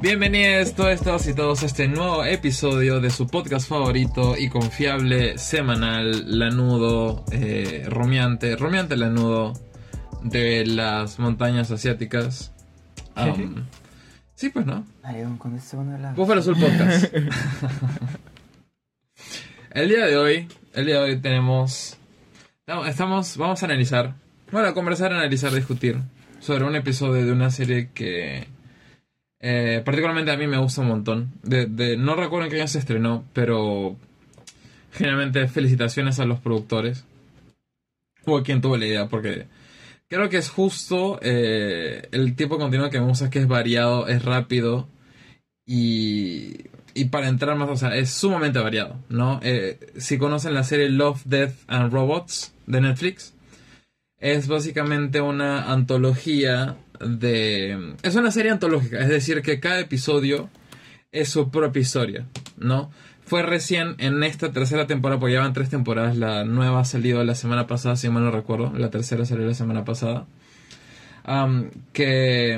Bienvenidos todos y todos a este nuevo episodio de su podcast favorito y confiable semanal, lanudo, eh, romeante, romeante lanudo de las montañas asiáticas. Um, sí, pues no. hablar. Búfalo Azul Podcast. el día de hoy, el día de hoy tenemos, estamos, vamos a analizar, bueno, a conversar, analizar, discutir sobre un episodio de una serie que eh, particularmente a mí me gusta un montón. No recuerdo en qué año se estrenó, pero generalmente felicitaciones a los productores o a quien tuvo la idea, porque creo que es justo eh, el tipo de contenido que me gusta, que es variado, es rápido y, y para entrar más, o sea, es sumamente variado, ¿no? Eh, si conocen la serie Love, Death and Robots de Netflix, es básicamente una antología de... Es una serie antológica, es decir, que cada episodio es su propia historia, ¿no? Fue recién en esta tercera temporada, porque llevan tres temporadas, la nueva ha salido la semana pasada, si mal no recuerdo, la tercera salió la semana pasada, que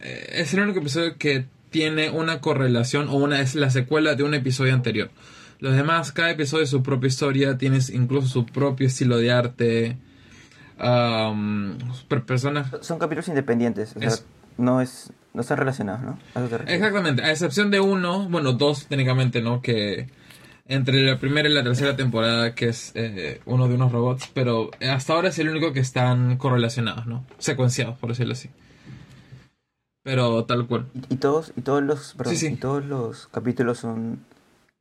eh, es el único episodio que tiene una correlación o una es la secuela de un episodio anterior. Los demás, cada episodio es su propia historia, tienes incluso su propio estilo de arte, personas... Son capítulos independientes, no es no están relacionados, ¿no? Exactamente, a excepción de uno, bueno, dos técnicamente, ¿no? Que entre la primera y la tercera temporada, que es eh, uno de unos robots, pero hasta ahora es el único que están correlacionados, ¿no? Secuenciados, por decirlo así. Pero tal cual. Y, todos, y todos los, Y todos los capítulos son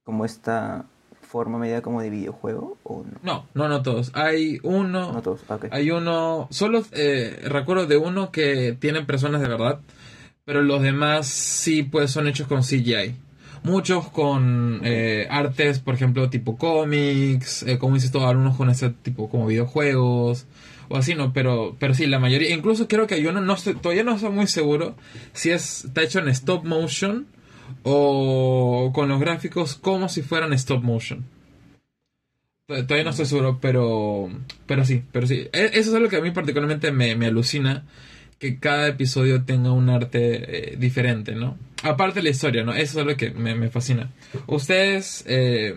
como esta forma medida como de videojuego o no? No, no, no todos. Hay uno. No todos, Hay uno. Solo eh, recuerdo de uno que tienen personas de verdad. Pero los demás sí, pues son hechos con CGI. Muchos con eh, artes, por ejemplo, tipo cómics, eh, como dices tú, algunos con ese tipo como videojuegos o así, ¿no? Pero, pero sí, la mayoría, incluso creo que hay uno, no estoy, todavía no estoy muy seguro si es, está hecho en stop motion o con los gráficos como si fueran stop motion. Todavía no estoy seguro, pero, pero sí, pero sí. E, eso es algo que a mí particularmente me, alucina, que cada episodio tenga un arte eh, diferente, ¿no? Aparte de la historia, ¿no? Eso es algo que me, fascina. Ustedes eh,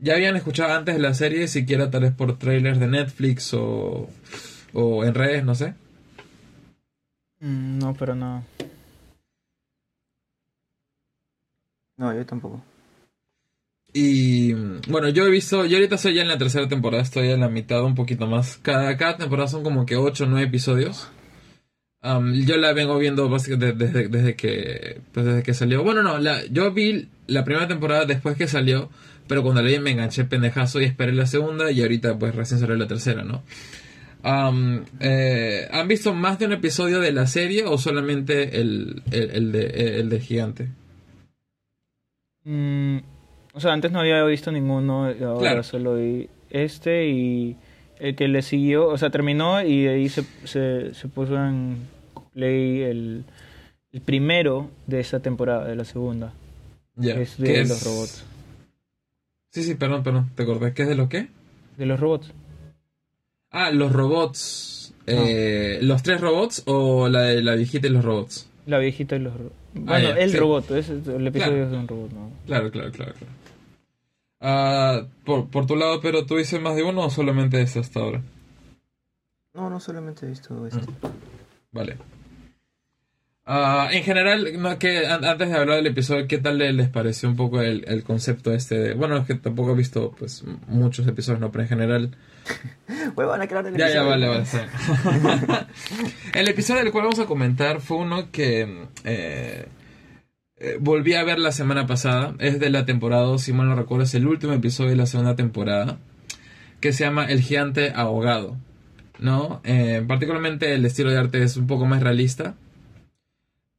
ya habían escuchado antes de la serie, siquiera tal vez por trailers de Netflix o, o en redes, no sé. Mm, no, pero no. No, yo tampoco. Y bueno, yo he visto, yo ahorita estoy ya en la tercera temporada, estoy en la mitad, un poquito más. Cada, cada temporada son como que 8 o 9 episodios. yo la vengo viendo básicamente desde, desde, que pues desde que salió. Bueno, no, la, yo vi la primera temporada después que salió, pero cuando la vi me enganché pendejazo y esperé la segunda y ahorita pues recién salió la tercera, ¿no? Eh, ¿Han visto más de un episodio de la serie o solamente el, el, de, el de Gigante? Mm, o sea, antes no había visto ninguno, ahora solo vi este y el que le siguió, o sea, terminó y ahí se, se, puso en play el, el, primero de esta temporada, de la segunda. Ya. es de los robots. Sí, sí, perdón, perdón, ¿te acordás? ¿Qué es de los qué? De los robots. Ah, los robots. Eh, ¿Los tres robots o la de la viejita y los robots? La viejita y los robots. Bueno, ah, el robot, es, el episodio es de un robot, ¿no? Claro, claro, claro. claro. Ah, por, por tu lado, pero ¿tú dices más de uno o solamente este hasta ahora? No, no solamente he visto este. Mm. Vale. Uh, en general, que antes de hablar del episodio, ¿qué tal les pareció un poco el, el concepto este? De, bueno, es que tampoco he visto pues muchos episodios, no, pero en general ya, ya, vale, vale. el episodio del cual vamos a comentar fue uno que eh, eh, volví a ver la semana pasada. Es de la temporada, si mal no recuerdo, es el último episodio de la segunda temporada. Que se llama El Gigante Ahogado. ¿No? Eh, particularmente el estilo de arte es un poco más realista.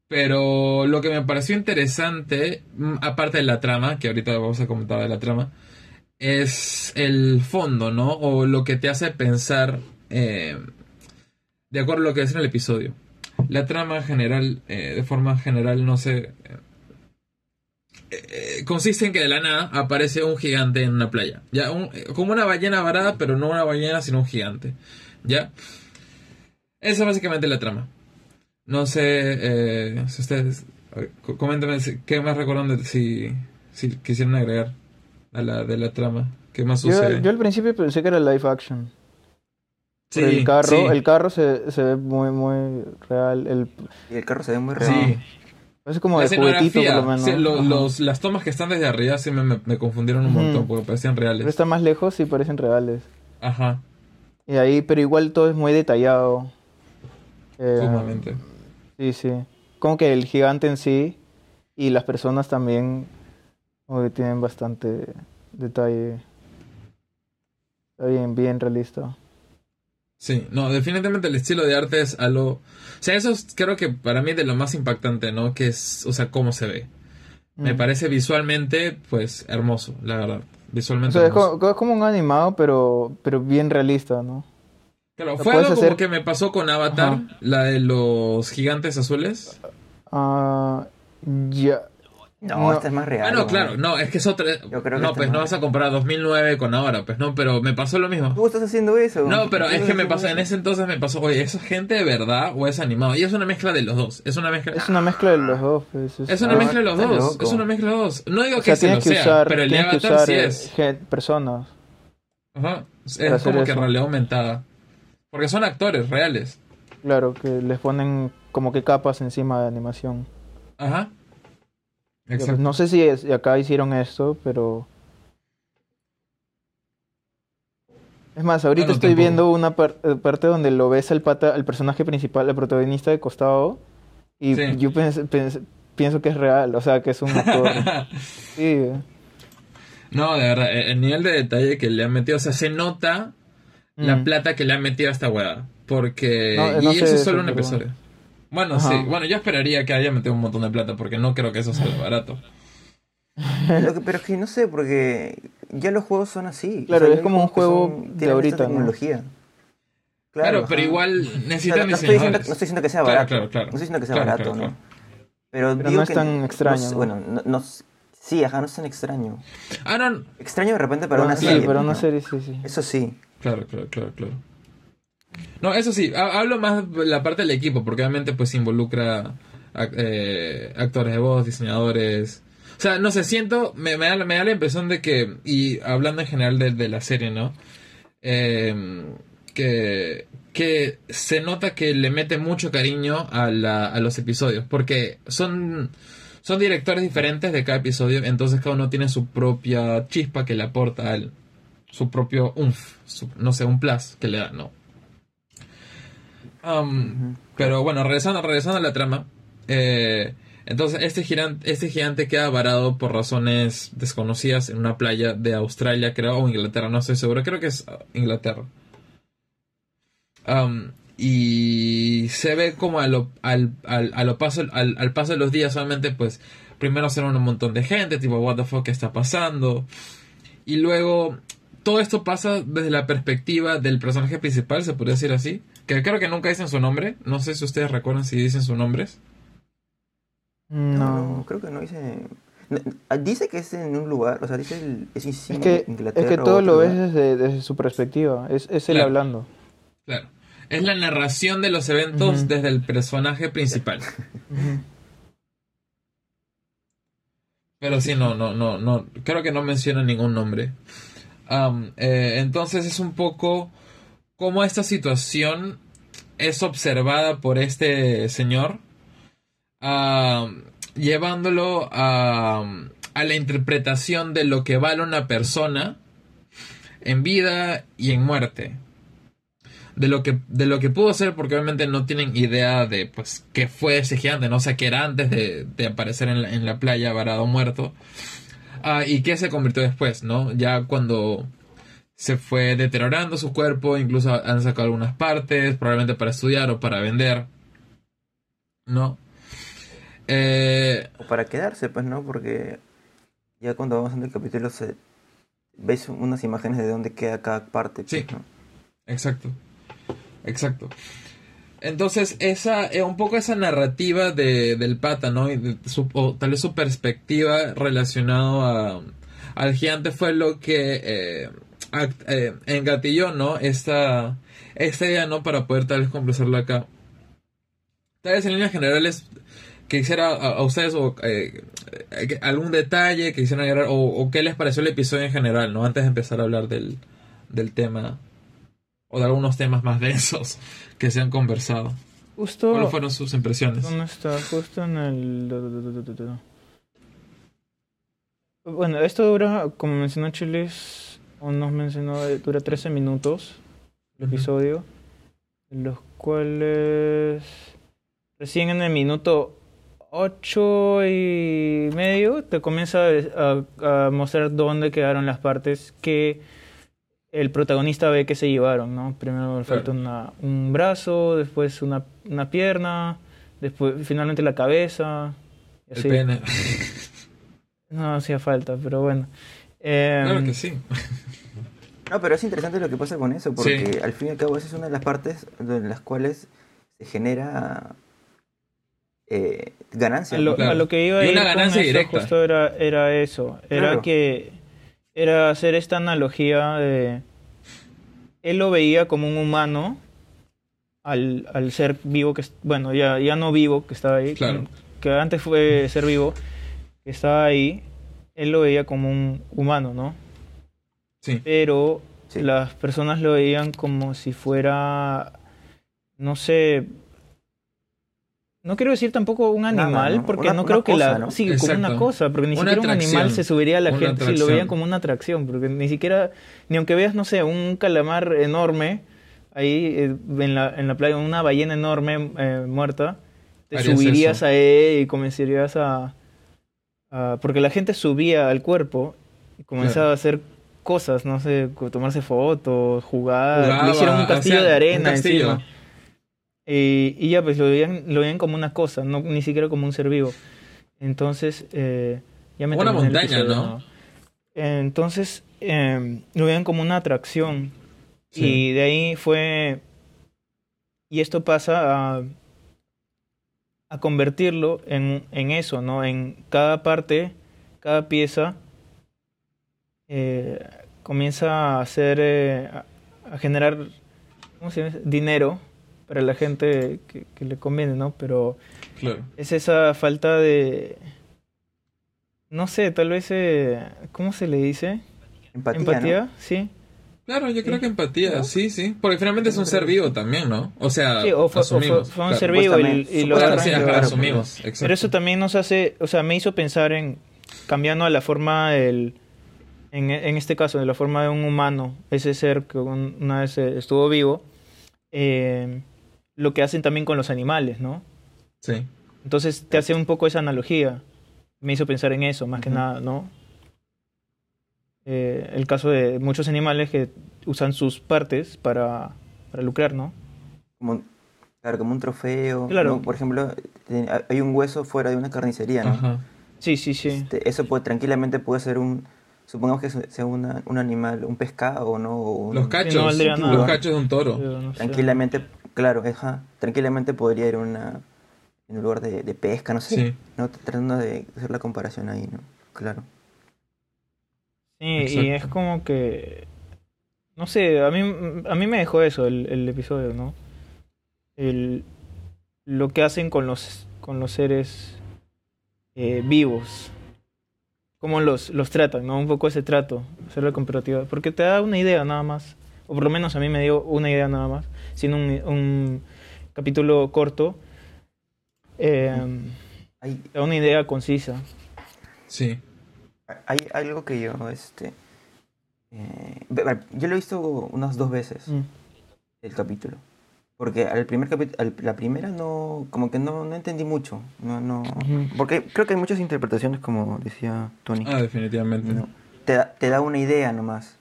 Pero lo que me pareció interesante, mm, aparte de la trama, que ahorita vamos a comentar de la trama, es el fondo, ¿no? O lo que te hace pensar eh, de acuerdo a lo que es en el episodio. La trama general, eh, de forma general, no sé. Eh, consiste en que de la nada aparece un gigante en una playa. ¿ya? como una ballena varada, pero no una ballena, sino un gigante. ¿Ya? Esa es básicamente la trama. No sé si ustedes... Coméntame qué más recuerdan si quisieran agregar a la de la trama. ¿Qué más sucede? Yo, al principio pensé que era live action. Sí, el carro, el carro se, se, ve muy, muy real. El... Y el carro se ve muy real. Sí. Es como de juguetito, por lo menos. Sí, los, las tomas que están desde arriba sí me, me, confundieron un montón, porque parecían reales. Pero están más lejos y parecen reales. Ajá. Y ahí, pero igual todo es muy detallado. Eh, Sumamente. Sí, sí. Como que el gigante en sí y las personas también como que tienen bastante detalle. Está bien, bien realista. Sí, no, definitivamente el estilo de arte es algo... O sea, eso creo que para mí es de lo más impactante, ¿no? Que es, o sea, cómo se ve. Me mm. parece visualmente, pues, hermoso, la verdad. Visualmente o sea, Es, como, un animado, pero, pero bien realista, ¿no? Claro, fue algo como que me pasó con Avatar, la de los gigantes azules. Ah, ya... No, esta es más real. Ah, no, claro, no, es que es otra. no, pues no vas a comparar 2009 con ahora, pues no, pero me pasó lo mismo. ¿Tú estás haciendo eso? No, pero es que me pasó, en ese entonces me pasó, oye, ¿eso es gente de verdad o es animado? Y es una mezcla de los dos. Es una mezcla. Es una mezcla de los dos. Pues, es, una mezcla de los dos. Es una mezcla de los dos. No digo que se lo sea, pero el de Avatar sí es. Personas. Ajá. Es como que realidad aumentada. Porque son actores reales. Claro, que les ponen como que capas encima de animación. Ajá. No sé si acá hicieron esto, pero... Es más, ahorita estoy viendo una eh, parte donde lo ves al pata, el personaje principal, el protagonista de costado, y yo pienso que es real, o sea, que es un actor. sí. No, de verdad, el nivel de detalle que le han metido, o sea, se nota la mm. plata que le han metido a esta hueá. Porque. y eso es solo un episodio. Bueno, sí. Bueno, yo esperaría que haya metido un montón de plata porque no creo que eso sea barato. pero es que no sé, porque ya los juegos son así. Claro, es como un juego de ahorita. Tecnología. Claro, pero igual necesitan no, estoy diciendo, no estoy diciendo que sea barato. Claro, claro, No estoy diciendo que sea barato, ¿no? Pero, no es tan extraño. bueno, no, sí, ajá, no es tan extraño. Ah, no. Extraño de repente para una serie. Sí, para una serie, sí, sí. Eso sí. Claro, claro, claro, claro. No, eso sí, hablo más de la parte del equipo, porque obviamente pues involucra eh, actores de voz, diseñadores. O sea, no sé, siento, me, me, da, me da la impresión de que, y hablando en general de, la serie, ¿no? Em, que, que se nota que le mete mucho cariño a, la, a los episodios, porque son, son directores diferentes de cada episodio, entonces cada uno tiene su propia chispa que le aporta al, su propio umf, no sé, un plus que le da, ¿no? Um, pero bueno, regresando, regresando a la trama. Eh, entonces, este gigante, este gigante queda varado por razones desconocidas en una playa de Australia, creo, o Inglaterra, no estoy seguro. Creo que es uh, Inglaterra. Um, y se ve como a lo, al, al, paso, al, paso de los días, solamente pues primero será un montón de gente, tipo, what the fuck, ¿qué está pasando? Y luego todo esto pasa desde la perspectiva del personaje principal, se podría decir así. Que creo que nunca dicen su nombre. No sé si ustedes recuerdan si dicen sus nombres. No, creo que no dice. Dice que es en un lugar, o sea, dice el, es, es que, Es que todo lo ves desde, su perspectiva, es, es él hablando. Claro. Es la narración de los eventos desde el personaje principal. Pero sí, no, no, no, no. Creo que no menciona ningún nombre. Eh, entonces es un poco cómo esta situación es observada por este señor, llevándolo a, la interpretación de lo que vale una persona en vida y en muerte. De lo que, de lo que pudo ser, porque obviamente no tienen idea de pues qué fue ese gigante, no sé qué era antes de, aparecer en la, en la, playa varado muerto. Ah, y qué se convirtió después, ¿no? Ya cuando se fue deteriorando su cuerpo, incluso han sacado algunas partes, probablemente para estudiar o para vender. ¿No? Eh, o para quedarse, pues, ¿no? Porque ya cuando vamos en el capítulo se veis unas imágenes de dónde queda cada parte. Pues, sí, exacto. Exacto. Entonces, esa, eh, un poco esa narrativa de, del pata, ¿no? Y o tal vez su perspectiva relacionado a, al gigante fue lo que eh, eh, engatilló, ¿no? Esta, esta idea, ¿no? Para poder tal vez complacerla acá. tal vez en líneas generales quisiera a, ustedes o, eh, eh, algún detalle que quisieran agregar o, qué les pareció el episodio en general, ¿no? Antes de empezar a hablar del, del tema o de algunos temas más densos que se han conversado. Justo, ¿Cuáles fueron sus impresiones? ¿Dónde está? Justo en el... Bueno, esto dura, como mencionó Chiles, o nos mencionó, dura 13 minutos el episodio, en los cuales recién en el minuto 8 y medio te comienza a, mostrar dónde quedaron las partes que el protagonista ve que se llevaron, ¿no? Primero falta un brazo, después una, una pierna, después finalmente la cabeza. El pene. No hacía falta, pero bueno. Claro que sí. No, pero es interesante lo que pasa con eso, porque al fin y al cabo esa es una de las partes en las cuales se genera eh, ganancia. A lo, que iba a ir una ganancia directa. justo era, era eso, era que era hacer esta analogía de él lo veía como un humano al, al ser vivo que bueno ya, ya no vivo que estaba ahí que antes fue ser vivo que estaba ahí, él lo veía como un humano, ¿no? Sí. Pero las personas lo veían como si fuera, no sé, no quiero decir tampoco un animal, porque no creo que la... Sí, como una cosa, porque ni siquiera un animal se subiría a la gente si lo veían como una atracción, porque ni siquiera, ni aunque veas, no sé, un calamar enorme ahí eh, en, la, en la playa, una ballena enorme eh, muerta, te subirías a él y comenzarías a Ah, porque la gente subía al cuerpo y comenzaba a hacer cosas, no sé, tomarse fotos, jugar, hicieron un castillo de arena encima. Y, ya pues lo veían, lo veían como una cosa, no ni siquiera como un ser vivo. Entonces, eh, ya me Una montaña, ¿no? Entonces, em, lo veían como una atracción. Y de ahí fue... Y esto pasa a a convertirlo en, en, eso, ¿no? En cada parte, cada pieza eh, comienza a hacer, eh, a, generar, ¿cómo se llama? Dinero para la gente que, le conviene, ¿no? Pero es esa falta de, no sé, tal vez, eh, ¿cómo se le dice? Empatía, Empatía, sí. Claro, yo creo que empatía, sí, sí. Porque finalmente es un ser vivo también, ¿no? O sea, sí, o fue, un ser vivo y, lo asumimos. Pero eso también nos hace, o sea, me hizo pensar en cambiando a la forma del, en, en este caso, de la forma de un humano, ese ser que una vez estuvo vivo, eh, lo que hacen también con los animales, ¿no? Sí. Entonces te hace un poco esa analogía. Me hizo pensar en eso, más que nada, ¿no? Eh, el caso de muchos animales que usan sus partes para, para lucrar, ¿no? Como, claro, como un trofeo. Claro. Por ejemplo, hay un hueso fuera de una carnicería, ¿no? Sí, sí, sí. Este, eso puede, tranquilamente puede ser un, supongamos que sea una, un animal, un pescado, ¿no? los cachos, los cachos de un toro. tranquilamente, claro, tranquilamente podría ir una, en un lugar de, de pesca, no sé. ¿no? Tratando de hacer la comparación ahí, ¿no? Claro. Sí, y es como que. No sé, a mí, a mí me dejó eso el, el episodio, ¿no? El, lo que hacen con los, con los seres eh, vivos. Cómo los, los tratan, ¿no? Un poco ese trato, hacer la comparativa. Porque te da una idea nada más. O por lo menos a mí me dio una idea nada más. Sin un, un capítulo corto. Eh, da una idea concisa. Sí. Hay algo que yo, este... Eh, yo lo he visto unas dos veces, mm. el capítulo. Porque al primer capítulo, la primera no, como que no, no entendí mucho. No, no, Porque creo que hay muchas interpretaciones, como decía Tony. Ah, definitivamente. te, da, te da una idea nomás.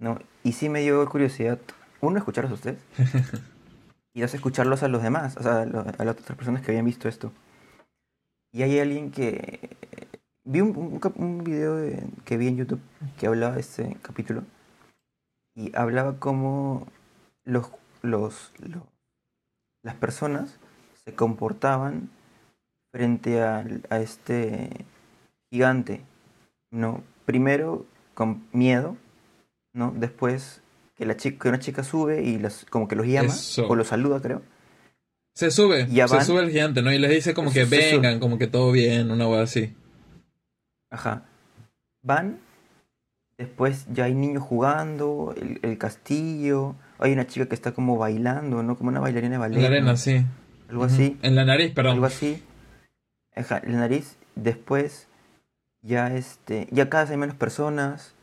¿no? Y sí me dio curiosidad, uno, escucharlos a ustedes. y dos, escucharlos a los demás, o sea, a las otras personas que habían visto esto. Y hay alguien que Vi un, un, video que vi en YouTube que hablaba de este capítulo y hablaba como los, los, las personas se comportaban frente a, a, este gigante, ¿no? Primero con miedo, ¿no? Después que, la chica, que una chica sube y las, como que los llama o los saluda, creo. Se sube, se sube el gigante, ¿no? Y les dice como que vengan, como que todo bien, una hueá así. Ajá. Van, después ya hay niños jugando, el, castillo, hay una chica que está como bailando, ¿no? Como una bailarina de ballet. En la arena, sí. Algo así. En la nariz, perdón. Algo así. Ajá, en la nariz. Después ya este, ya cada vez hay menos personas,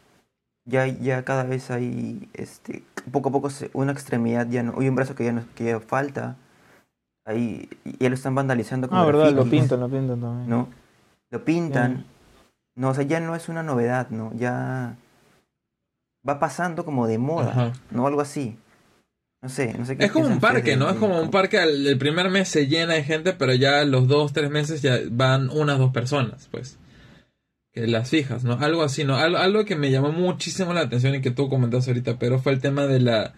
ya, ya cada vez hay, este, poco a poco una extremidad ya no, hay un brazo que ya no, que ya falta, ahí ya lo están vandalizando. ah, verdad, lo pintan, lo pintan también. ¿No? Lo pintan. No, o sea, ya no es una novedad, ¿no? Ya va pasando como de moda, ¿no? Algo así. No sé, no sé qué Es como un parque, ¿no? es como un parque, el, primer mes se llena de gente, pero ya los dos, tres meses ya van unas dos personas, pues. Que las fijas, ¿no? Algo así, ¿no? Algo, que me llamó muchísimo la atención y que tú comentaste ahorita, pero fue el tema de la,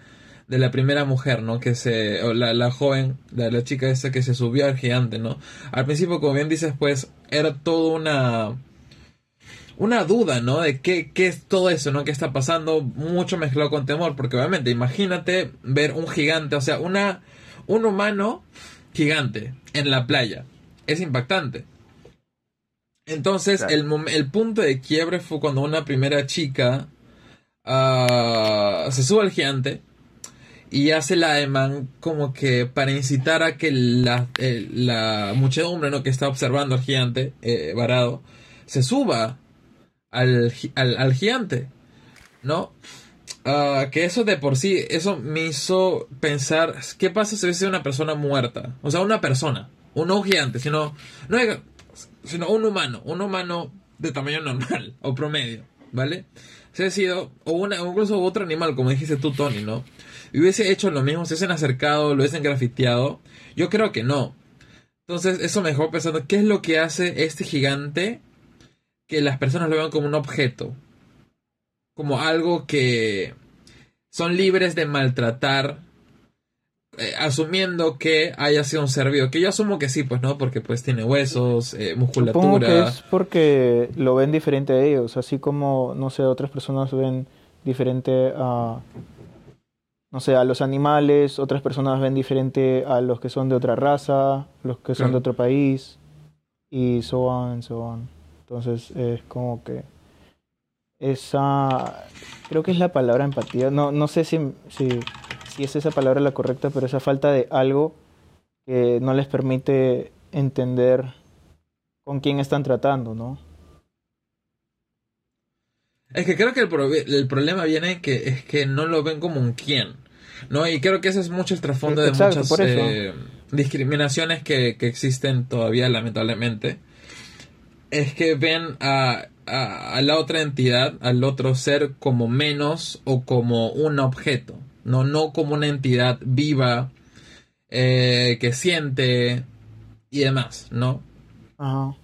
de la primera mujer, ¿no? Que se, o la, la joven, la, la chica esa que se subió al gigante, ¿no? Al principio, como bien dices, pues, era toda una una duda, ¿no? De qué, qué es todo eso, ¿no? ¿Qué está pasando? Mucho mezclado con temor, porque obviamente imagínate ver un gigante, o sea, una, un humano gigante en la playa. Es impactante. Entonces, el, el, punto de quiebre fue cuando una primera chica uh, se sube al gigante y hace la Eman como que para incitar a que la, eh, la muchedumbre ¿no? que está observando al gigante eh, varado se suba al, al, gigante, ¿no? Ah, que eso de por sí, eso me hizo pensar, ¿qué pasa si hubiese una persona muerta? O sea, una persona, un no gigante, sino, no, sino un humano, un humano de tamaño normal o promedio, ¿vale? Se ha sido, o, una, incluso otro animal, como dijiste tú, Tony, ¿no? Y hubiese hecho lo mismo, se hubiesen acercado, lo hubiesen grafiteado. Yo creo que no. Entonces, eso me dejó pensando, ¿qué es lo que hace este gigante que las personas lo vean como un objeto, como algo que son libres de maltratar, eh, asumiendo que haya sido un ser vivo, que yo asumo que sí, pues no, porque pues tiene huesos, eh, musculatura. Supongo que es porque lo ven diferente a ellos, así como, no sé, otras personas ven diferente a, no sé, a los animales, otras personas ven diferente a los que son de otra raza, los que son de otro país, y so on, so on. Entonces es como que esa, creo que es la palabra empatía, no, no sé si, si, si es esa palabra la correcta, pero esa falta de algo que no les permite entender con quién están tratando, ¿no? Es que creo que el, el, problema viene que es que no lo ven como un quién, ¿no? Y creo que ese es mucho el trasfondo de muchas eh, discriminaciones que, que, existen todavía, lamentablemente es que ven a, a, la otra entidad, al otro ser, como menos o como un objeto, no, no como una entidad viva eh, que siente y demás, ¿no? Ajá.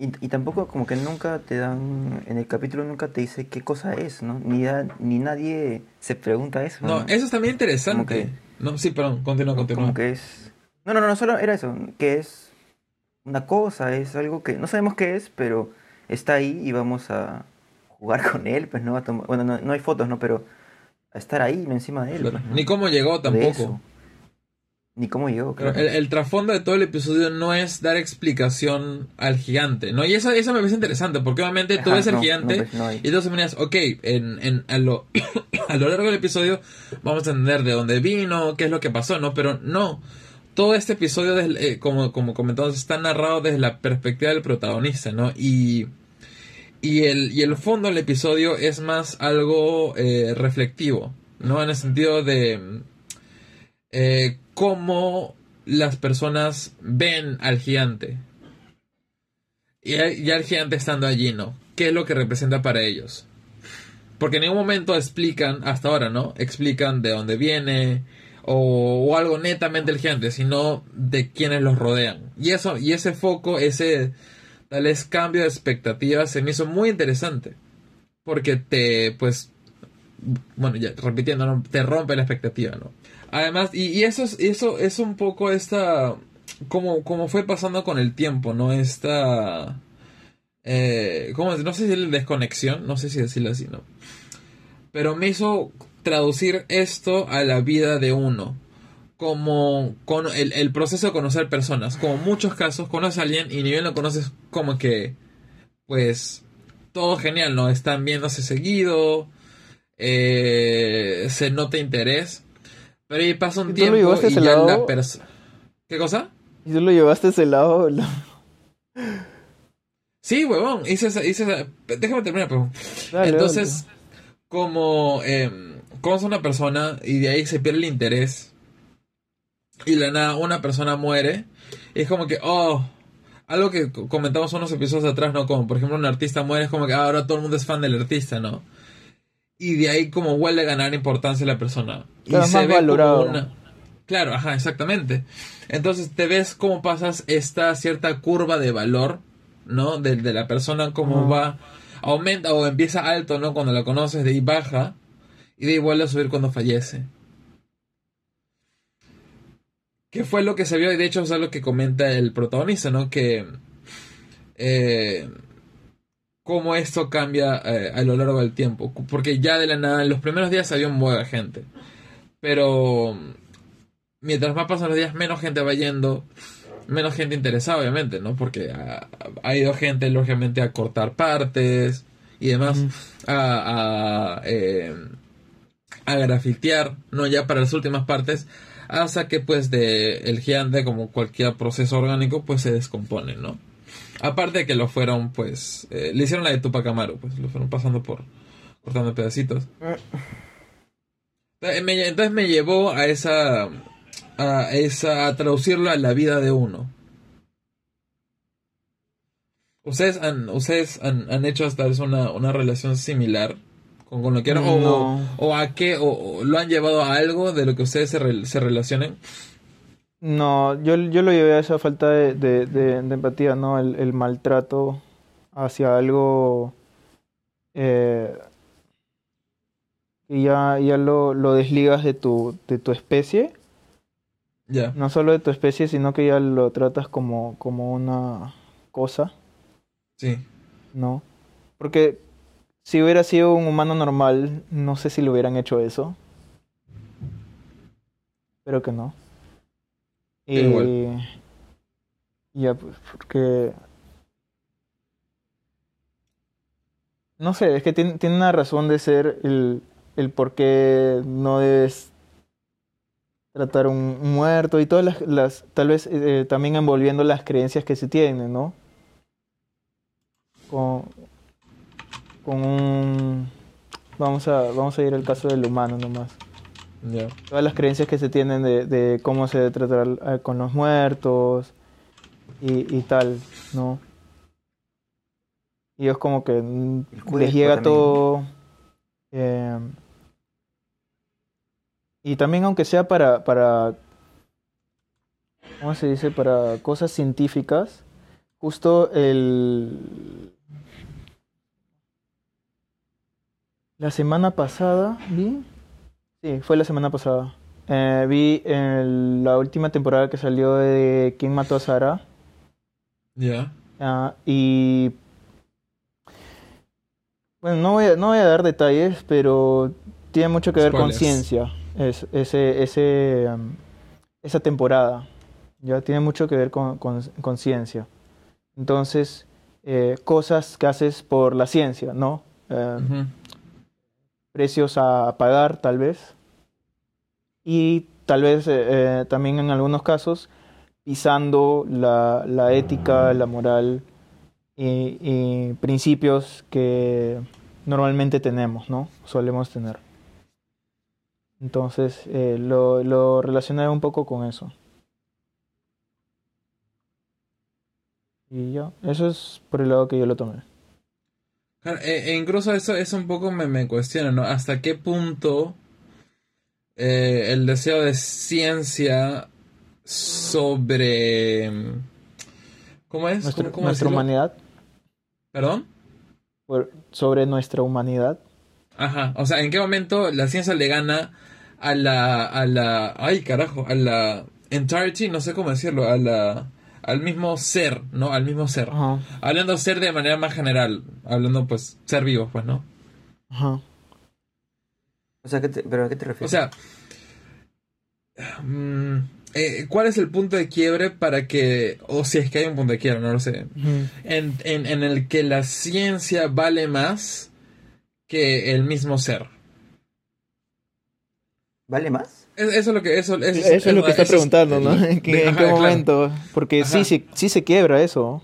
Y, y, tampoco como que nunca te dan, en el capítulo nunca te dice qué cosa es, ¿no? Ni, ni nadie se pregunta eso. No, eso es también interesante. no, sí, perdón, continúa, continúa. Como que es... No, no, no, solo era eso, que es una cosa, es algo que no sabemos qué es, pero está ahí y vamos a jugar con él, pues no bueno, no, hay fotos, ¿no? Pero a estar ahí, encima de él. Pues, Ni cómo llegó tampoco. Ni cómo llegó, claro. El, trasfondo de todo el episodio no es dar explicación al gigante, ¿no? Y eso, eso me parece interesante, porque obviamente tú ves el gigante pues, y tú miras, ok, en, en, a, lo, a lo largo del episodio vamos a entender de dónde vino, qué es lo que pasó, ¿no? Pero no todo este episodio, eh, como, como comentamos, está narrado desde la perspectiva del protagonista, ¿no? Y, y, el, y el fondo del episodio es más algo eh, reflectivo, ¿no? En el sentido de eh, cómo las personas ven al gigante. Y, y al gigante estando allí, ¿no? ¿Qué es lo que representa para ellos? Porque en ningún momento explican, hasta ahora, ¿no? Explican de dónde viene, o, algo netamente el gigante, sino de quienes los rodean. Y eso, y ese foco, ese tal vez cambio de expectativas se me hizo muy interesante. Porque te, pues, bueno, ya repitiendo, te rompe la expectativa, ¿no? Además, y, eso, es, eso es un poco esta, como, como fue pasando con el tiempo, ¿no? Esta, eh, ¿cómo No sé si es desconexión, no sé si decirlo así, ¿no? Pero me hizo traducir esto a la vida de uno. como con el, proceso de conocer personas. Como muchos casos, conoces a alguien y ni bien lo conoces como que, pues, todo genial, ¿no? Están viéndose seguido, eh, se nota interés, pero ahí pasa un tiempo y ya la persona... ¿Qué cosa? ¿Y tú lo llevaste a ese lado? Sí, huevón, hice esa, Déjame terminar, pero... Entonces, como... Eh, conoces a una persona y de ahí se pierde el interés y la nada una persona muere, y es como que, oh, algo que comentamos unos episodios atrás, ¿no? Como por ejemplo un artista muere, es como que ahora todo el mundo es fan del artista, ¿no? Y de ahí como vuelve a ganar importancia la persona. y se ve valorado. Como una... Claro, ajá, exactamente. Entonces te ves cómo pasas esta cierta curva de valor, ¿no? De, de la persona, cómo va, aumenta o empieza alto, ¿no? Cuando la conoces, de ahí baja, y de vuelve a subir cuando fallece. ¿Qué fue lo que se vio? Y de hecho es lo que comenta el protagonista, ¿no? Que... Eh, cómo esto cambia eh, a lo largo del tiempo. Porque ya de la nada, en los primeros días había un de gente. Pero mientras más pasan los días, menos gente va yendo. Menos gente interesada, obviamente, ¿no? Porque ha, ido gente, lógicamente, a cortar partes y demás. A, a, eh, a grafitear, ¿no? Ya para las últimas partes hasta que pues de el gigante como cualquier proceso orgánico pues se descompone, ¿no? Aparte de que lo fueron pues eh, le hicieron la de Tupac Amaru, pues lo fueron pasando por cortando pedacitos. Entonces me llevó a esa a esa a traducirlo a la vida de uno. ¿Ustedes han, ustedes han, han hecho hasta vez una, una relación similar? Con, lo que o, a qué, o, lo han llevado a algo de lo que ustedes se, se relacionen. No, yo, yo lo llevé a esa falta de, de, empatía, ¿no? El, maltrato hacia algo eh, y ya, ya lo, lo, desligas de tu, de tu especie. Ya. No solo de tu especie, sino que ya lo tratas como, como una cosa. Sí. ¿No? Porque si hubiera sido un humano normal, no sé si le hubieran hecho eso. Pero que no. Y, ya, pues, porque... No sé, es que tiene, tiene una razón de ser el, el por qué no debes tratar un muerto y todas las, las tal vez eh, también envolviendo las creencias que se tienen, ¿no? Con, con un... Vamos a, vamos a ir al caso del humano nomás. Todas las creencias que se tienen de, cómo se debe tratar con los muertos y, tal, ¿no? Y es como que les llega todo... Eh, y también aunque sea para, para, ¿cómo se dice? Para cosas científicas, justo el, La semana pasada vi. Sí, fue la semana pasada. Eh, vi la última temporada que salió de ¿Quién mató a Sara? Ya. Ah, y. Bueno, no voy, a, no voy a dar detalles, pero tiene mucho que ver con ciencia. Es, ese, ese, um, esa temporada. Ya tiene mucho que ver con, con, ciencia. Entonces, eh, cosas que haces por la ciencia, ¿no? Eh, precios a pagar tal vez y tal vez eh, eh, también en algunos casos pisando la, ética, la moral y, principios que normalmente tenemos, ¿no? Solemos tener. Entonces eh, lo relacioné un poco con eso. Y ya, eso es por el lado que yo lo tomé. E, e, incluso eso, es un poco me, me cuestiona, ¿no? ¿Hasta qué punto eh, el deseo de ciencia sobre... ¿Cómo es? nuestra humanidad. ¿Perdón? sobre nuestra humanidad. Ajá, o sea, ¿en qué momento la ciencia le gana a la... a la... ay, carajo, a la entirety, no sé cómo decirlo, a la al mismo ser, ¿no? Al mismo ser. Hablando ser de manera más general, hablando pues ser vivo, pues, ¿no? Ajá. O sea, ¿pero a qué te refieres? O sea, mm, eh, ¿Cuál es el punto de quiebre para que, o si es que hay un punto de quiebre, no lo sé, en, en, el que la ciencia vale más que el mismo ser? ¿Vale más? Eso es lo que, eso, es lo que está preguntando, ¿no? ¿En qué, momento? Porque sí, sí, sí se quiebra eso.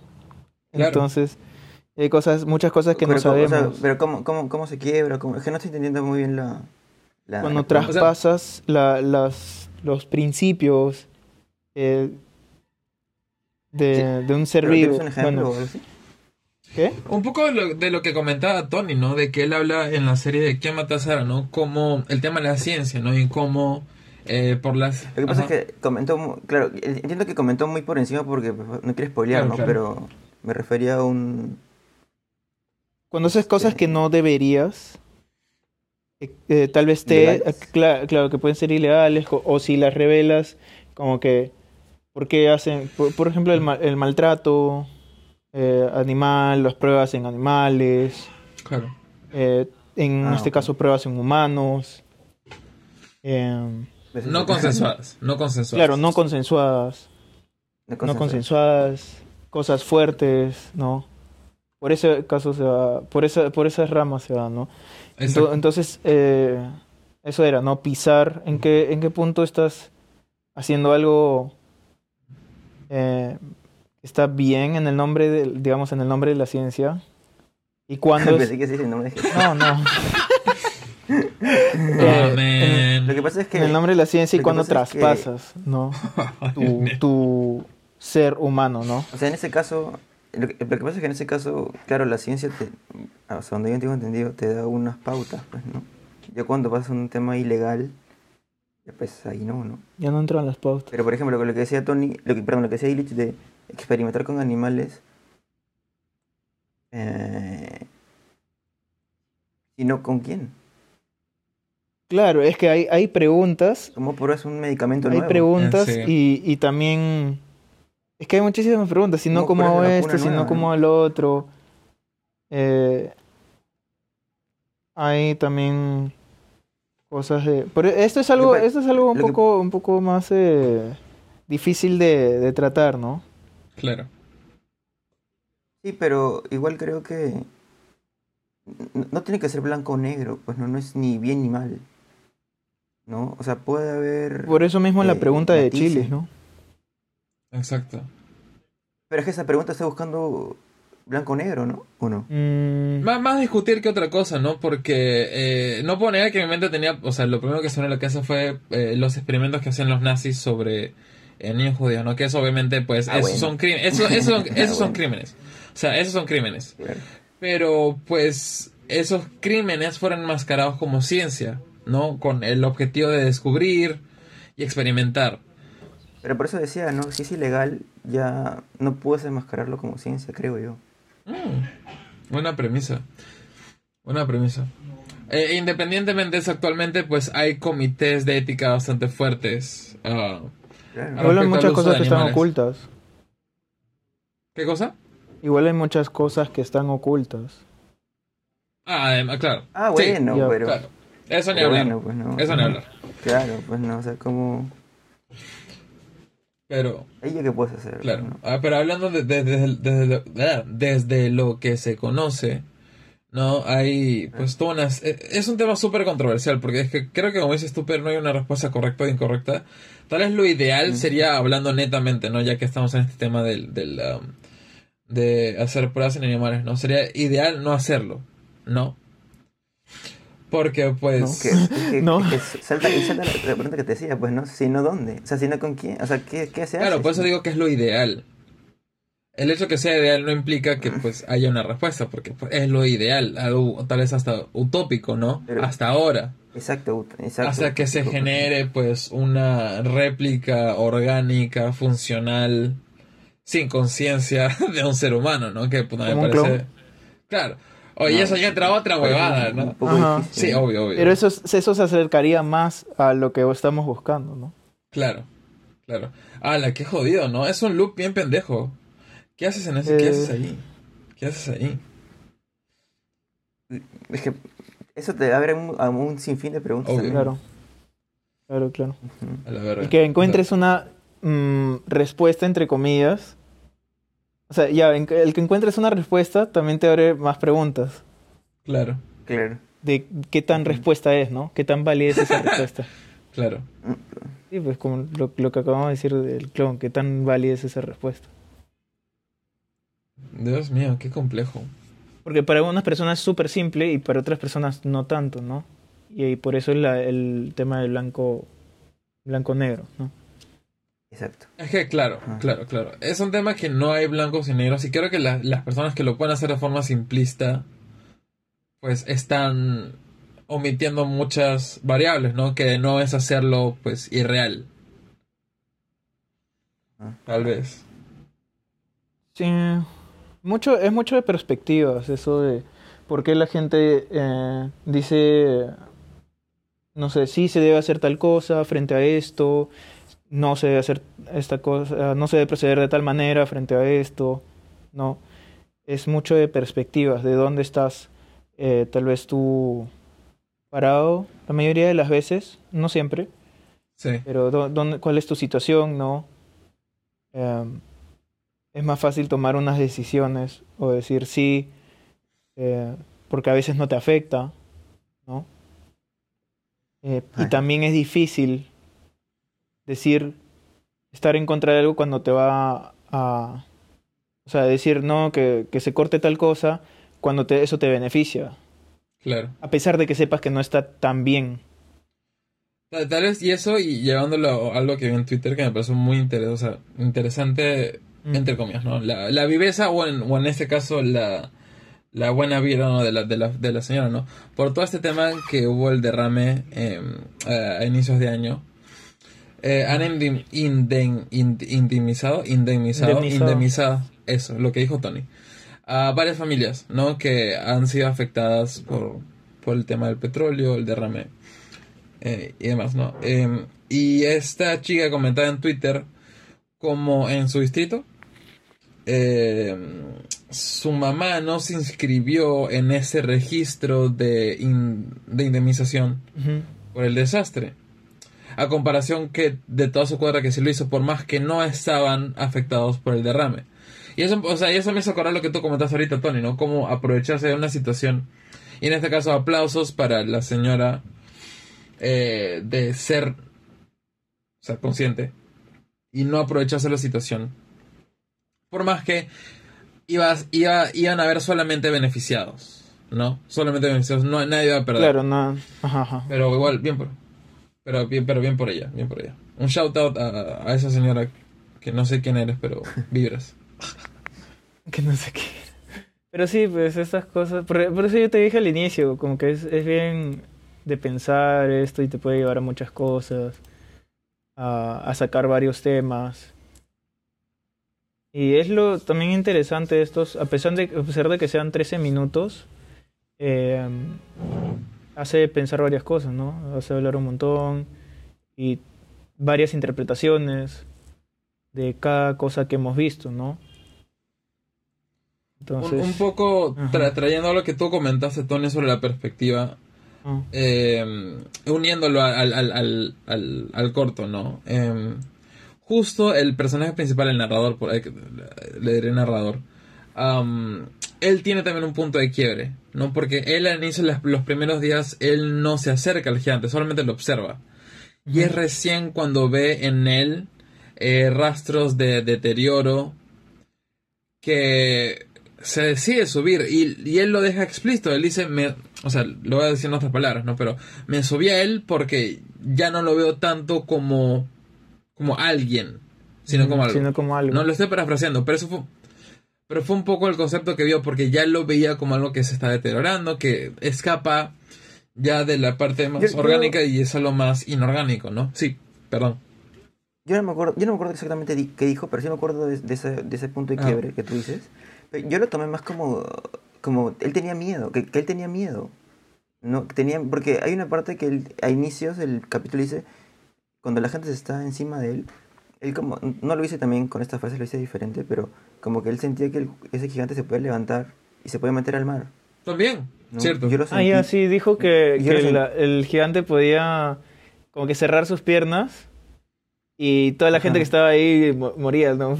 Entonces, hay cosas, muchas cosas que no sabemos. pero ¿cómo, cómo, cómo se quiebra? Es que no estoy entendiendo muy bien la... Cuando traspasas las, los principios eh, de, de, un ser vivo. Un ejemplo, ¿Qué? Un poco de lo, que comentaba Tony, ¿no? De que él habla en la serie de ¿Quién mata a Sara, ¿no? Como el tema de la ciencia, ¿no? Y cómo eh, por las... Lo que pasa es que comentó, claro, entiendo que comentó muy por encima porque pues, no quiere spoilear, ¿no? Pero me refería a un... Cuando haces cosas que no deberías, eh, eh, tal vez te... Claro, que pueden ser ilegales, o, si las revelas, como que... ¿Por qué hacen, por, ejemplo, el, el maltrato animal, las pruebas en animales? Claro. en ah, este caso, pruebas en humanos. Eh, no consensuadas, no consensuadas. Claro, no consensuadas. No consensuadas. cosas fuertes, ¿no? Por ese caso se va, por, esa, por esas ramas se va, ¿no? Entonces, eh, eso era, ¿no? Pisar, ¿en qué, ¿en qué punto estás haciendo algo eh, está bien en el nombre, de, digamos, en el nombre de la ciencia? ¿Y cuándo es... que sí, nombre No, no. Eh, lo que pasa es que. En el nombre de la ciencia y cuando traspasas, ¿no? Tu, ser humano, ¿no? O sea, en ese caso. Lo que, pasa es que en ese caso, claro, la ciencia, te, hasta donde yo tengo entendido, te da unas pautas, pues, ¿no? Ya cuando pasa un tema ilegal, ya pues ahí no, ¿no? Ya no entran las pautas. Pero por ejemplo, lo que decía Tony, lo que, perdón, lo que decía Illich de experimentar con animales. Eh, ¿Y no con quién? Claro, es que hay, hay preguntas. ¿Cómo pruebas un medicamento nuevo? Hay preguntas y, y, también... Es que hay muchísimas preguntas, si no como este, si no como el otro. Eh, hay también cosas de... Pero esto es algo, esto es algo un, poco, un poco más eh, difícil de, de tratar, ¿no? Claro. Sí, pero igual creo que no tiene que ser blanco o negro, pues no, no es ni bien ni mal. ¿No? O sea, puede haber... Por eso mismo la eh, pregunta de Chile, ¿no? Exacto. Pero es que esa pregunta está buscando blanco-negro, ¿no? ¿O no? Mm. Más, discutir que otra cosa, ¿no? Porque eh, no puedo negar que mi mente tenía, o sea, lo primero que sonó en la casa fue eh, los experimentos que hacían los nazis sobre niños judíos, ¿no? Que eso obviamente, pues, ah, esos son crímenes. Eso, eso, esos son crímenes. O sea, esos son crímenes. Pero, pues, esos crímenes fueron enmascarados como ciencia. ¿No? Con el objetivo de descubrir y experimentar. Pero por eso decía, ¿no? Si es ilegal, ya no puedes enmascararlo como ciencia, creo yo. Mm, buena premisa. Buena premisa. Eh, independientemente de eso, actualmente, pues hay comités de ética bastante fuertes. Uh, Igual hay muchas cosas que están ocultas. ¿Qué cosa? Igual hay muchas cosas que están ocultas. Ah, claro. Ah, bueno, pero. Eso ni hablar. Pues Eso ni hablar. Claro, pues no, o sea, como... Pero... ¿Ella qué puedes hacer? Claro. Ah, pero hablando de, desde, ah, desde lo que se conoce, ¿no? Hay, pues, todas unas... Eh, es un tema súper controversial, porque es que creo que como dices tú, pero no hay una respuesta correcta o incorrecta. Tal vez lo ideal sería, hablando netamente, ¿no? Ya que estamos en este tema del, del um, de hacer pruebas en animales, ¿no? Sería ideal no hacerlo, ¿no? Porque pues... No, que, salta, salta la, pregunta que te decía, pues no, si no dónde, o sea, si no con quién, o sea, ¿qué, qué se hace? Claro, por eso digo que es lo ideal. El hecho que sea ideal no implica que pues haya una respuesta, porque pues, es lo ideal, algo tal vez hasta utópico, ¿no? hasta ahora. Exacto, exacto. Hasta que se genere pues una réplica orgánica, funcional, sin conciencia de un ser humano, ¿no? Que pues, me parece... Claro. Oye, eso ya entra otra huevada, ¿no? Sí, obvio, obvio. Pero eso, eso se acercaría más a lo que estamos buscando, ¿no? Claro, claro. la qué jodido, ¿no? Es un loop bien pendejo. ¿Qué haces en ese? ¿Qué haces eh. ahí? ¿Qué haces ahí? Es que eso te abre un, a un sinfín de preguntas. Claro. Claro, claro. A la verga. Y que encuentres una mm, respuesta, entre comillas. O sea, ya, en- el que encuentres una respuesta también te abre más preguntas. Claro, Claro. De qué tan respuesta es, ¿no? Qué tan válida es esa respuesta. claro. Sí, pues como lo, lo que acabamos de decir del clon, qué tan válida es esa respuesta. Dios mío, qué complejo. Porque para algunas personas es súper simple y para otras personas no tanto, ¿no? Y, ahí por eso es la- el tema del blanco blanco-negro, ¿no? Exacto. Es que, claro, Ajá. claro, claro. Es un tema que no hay blancos y negros. Y creo que la- las personas que lo pueden hacer de forma simplista, pues están omitiendo muchas variables, ¿no? Que no es hacerlo, pues, irreal. Tal vez. Sí, mucho, es mucho de perspectivas, eso de por qué la gente eh, dice, no sé, sí se debe hacer tal cosa frente a esto, no se debe hacer esta cosa, no se debe proceder de tal manera frente a esto, no. Es mucho de perspectivas, de dónde estás, eh, tal vez tú parado, la mayoría de las veces, no siempre, Sí. pero dó- dónde, cuál es tu situación, ¿no? Em, es más fácil tomar unas decisiones o decir sí, eh, porque a veces no te afecta, ¿no? Eh, y también es difícil decir, estar en contra de algo cuando te va a... O sea, decir no, que, que se corte tal cosa cuando te, eso te beneficia, Claro. a pesar de que sepas que no está tan bien. Tal, tal vez, y eso, y llevándolo a algo que vi en Twitter que me pareció muy interes- o sea, interesante, Mm. entre comillas, ¿no? La, la viveza, o en, o en este caso, la, la buena vida ¿no? de, la, de, la, de la señora, ¿no? Por todo este tema que hubo el derrame eh, a, a inicios de año. Eh, han indim- inden- ind- indemnizado, indemnizado, Indemnizado. indemnizado, eso, lo que dijo Tony, a varias familias, ¿no? Que han sido afectadas por, por el tema del petróleo, el derrame eh, y demás, ¿no? Eh, y esta chica comentaba en Twitter como en su distrito eh, su mamá no se inscribió en ese registro de, in- de indemnización por el desastre. A comparación que de toda su cuadra que sí lo hizo, por más que no estaban afectados por el derrame. Y eso, o sea, y eso me hizo acordar lo que tú comentaste ahorita, Tony, ¿no? Cómo aprovecharse de una situación. Y en este caso, aplausos para la señora eh, de ser, o sea, consciente y no aprovecharse de la situación. Por más que ibas, iba, iban a haber solamente beneficiados, ¿no? Solamente beneficiados, no, nadie iba a perder. Claro, no. Ajá, ajá. Pero igual, bien por. Pero bien, pero bien por ella, bien por ella. Un shout out a, a esa señora que no sé quién eres, pero vibras. Que no sé qué. Pero sí, pues estas cosas. Por, por eso yo te dije al inicio, como que es, es bien de pensar esto y te puede llevar a muchas cosas, a, a sacar varios temas. Y es lo también interesante de estos, a pesar de, a pesar de que sean 13 minutos, eh, hace pensar varias cosas, ¿no? Hace hablar un montón y varias interpretaciones de cada cosa que hemos visto, ¿no? Un, Entonces, un poco tra- trayendo a lo que tú comentaste, Tony, sobre la perspectiva, ah, eh, uniéndolo al, al, al, al, corto, ¿no? Eh, justo el personaje principal, el narrador, por que le- diré narrador, am, él tiene también un punto de quiebre, ¿no? Porque él al inicio, los primeros días, él no se acerca al gigante, solamente lo observa. Y es recién cuando ve en él eh, rastros de deterioro que se decide subir y, y él lo deja explícito. Él dice, me, o sea, lo voy a decir en otras palabras, ¿no? Pero me subí a él porque ya no lo veo tanto como, como alguien, sino como algo. sino como algo. No lo estoy parafraseando, pero eso fue, pero fue un poco el concepto que vio porque ya lo veía como algo que se está deteriorando, que escapa ya de la parte más Yo- yo- orgánica y es algo más inorgánico, ¿no? Sí, perdón. Yo no me acuerdo, yo no me acuerdo exactamente di- qué dijo, pero sí me acuerdo de, de ese, de ese punto de Ah. quiebre que tú dices. Pero yo lo tomé más como, como él tenía miedo, que, que él tenía miedo. No, tenía, porque hay una parte que él, a inicios del capítulo dice, cuando la gente se está encima de él, él como, no lo dice también con esta frase, lo dice diferente, pero como que él sentía que el- ese gigante se puede levantar y se puede meter al mar. También, ¿no? cierto. Yo lo Ah, ya, sí, dijo que, el gigante podía como que cerrar sus piernas y toda la gente que estaba ahí moría, ¿no?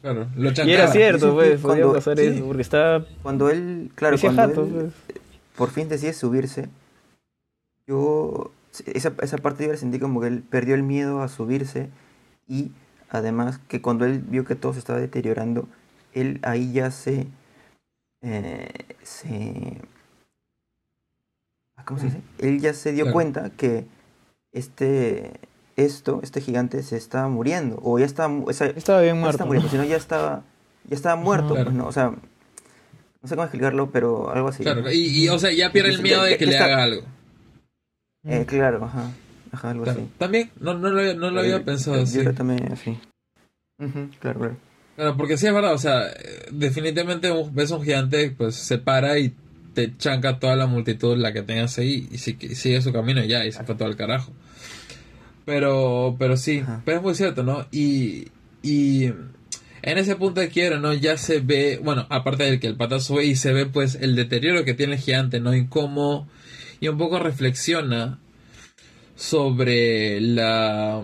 Claro, lo Y era cierto, pues, podía pasar eso, porque estaba... Cuando él, claro, cuando él, pues. por fin decide subirse, yo... Esa, esa parte yo la sentí como que él perdió el miedo a subirse y además que cuando él vio que todo se estaba deteriorando, él ahí ya se... Eh, se ¿Cómo se dice? Él ya se dio cuenta que este esto, este gigante se estaba muriendo o ya estaba estaba bien muerto, muriendo, sino ya estaba ya estaba muerto, pues, ¿no? o sea, no sé cómo explicarlo, pero algo así. Claro, y, o sea, ya pierde el miedo de que le haga algo. Eh, claro, ajá, ajá, algo así. También, no, no lo, no lo había pensado así. Yo también así. claro, claro. Claro, porque sí es verdad, o sea, definitivamente ves un gigante, pues se para y te chanca toda la multitud la que tengas ahí y, sigue su camino ya y se fue todo al carajo. Pero, pero sí, pero es muy cierto, ¿no? Y, y en ese punto de quiero, ¿no? Ya se ve, bueno, aparte del que el pata sube y se ve pues el deterioro que tiene el gigante, ¿no? Y cómo, y un poco reflexiona sobre la,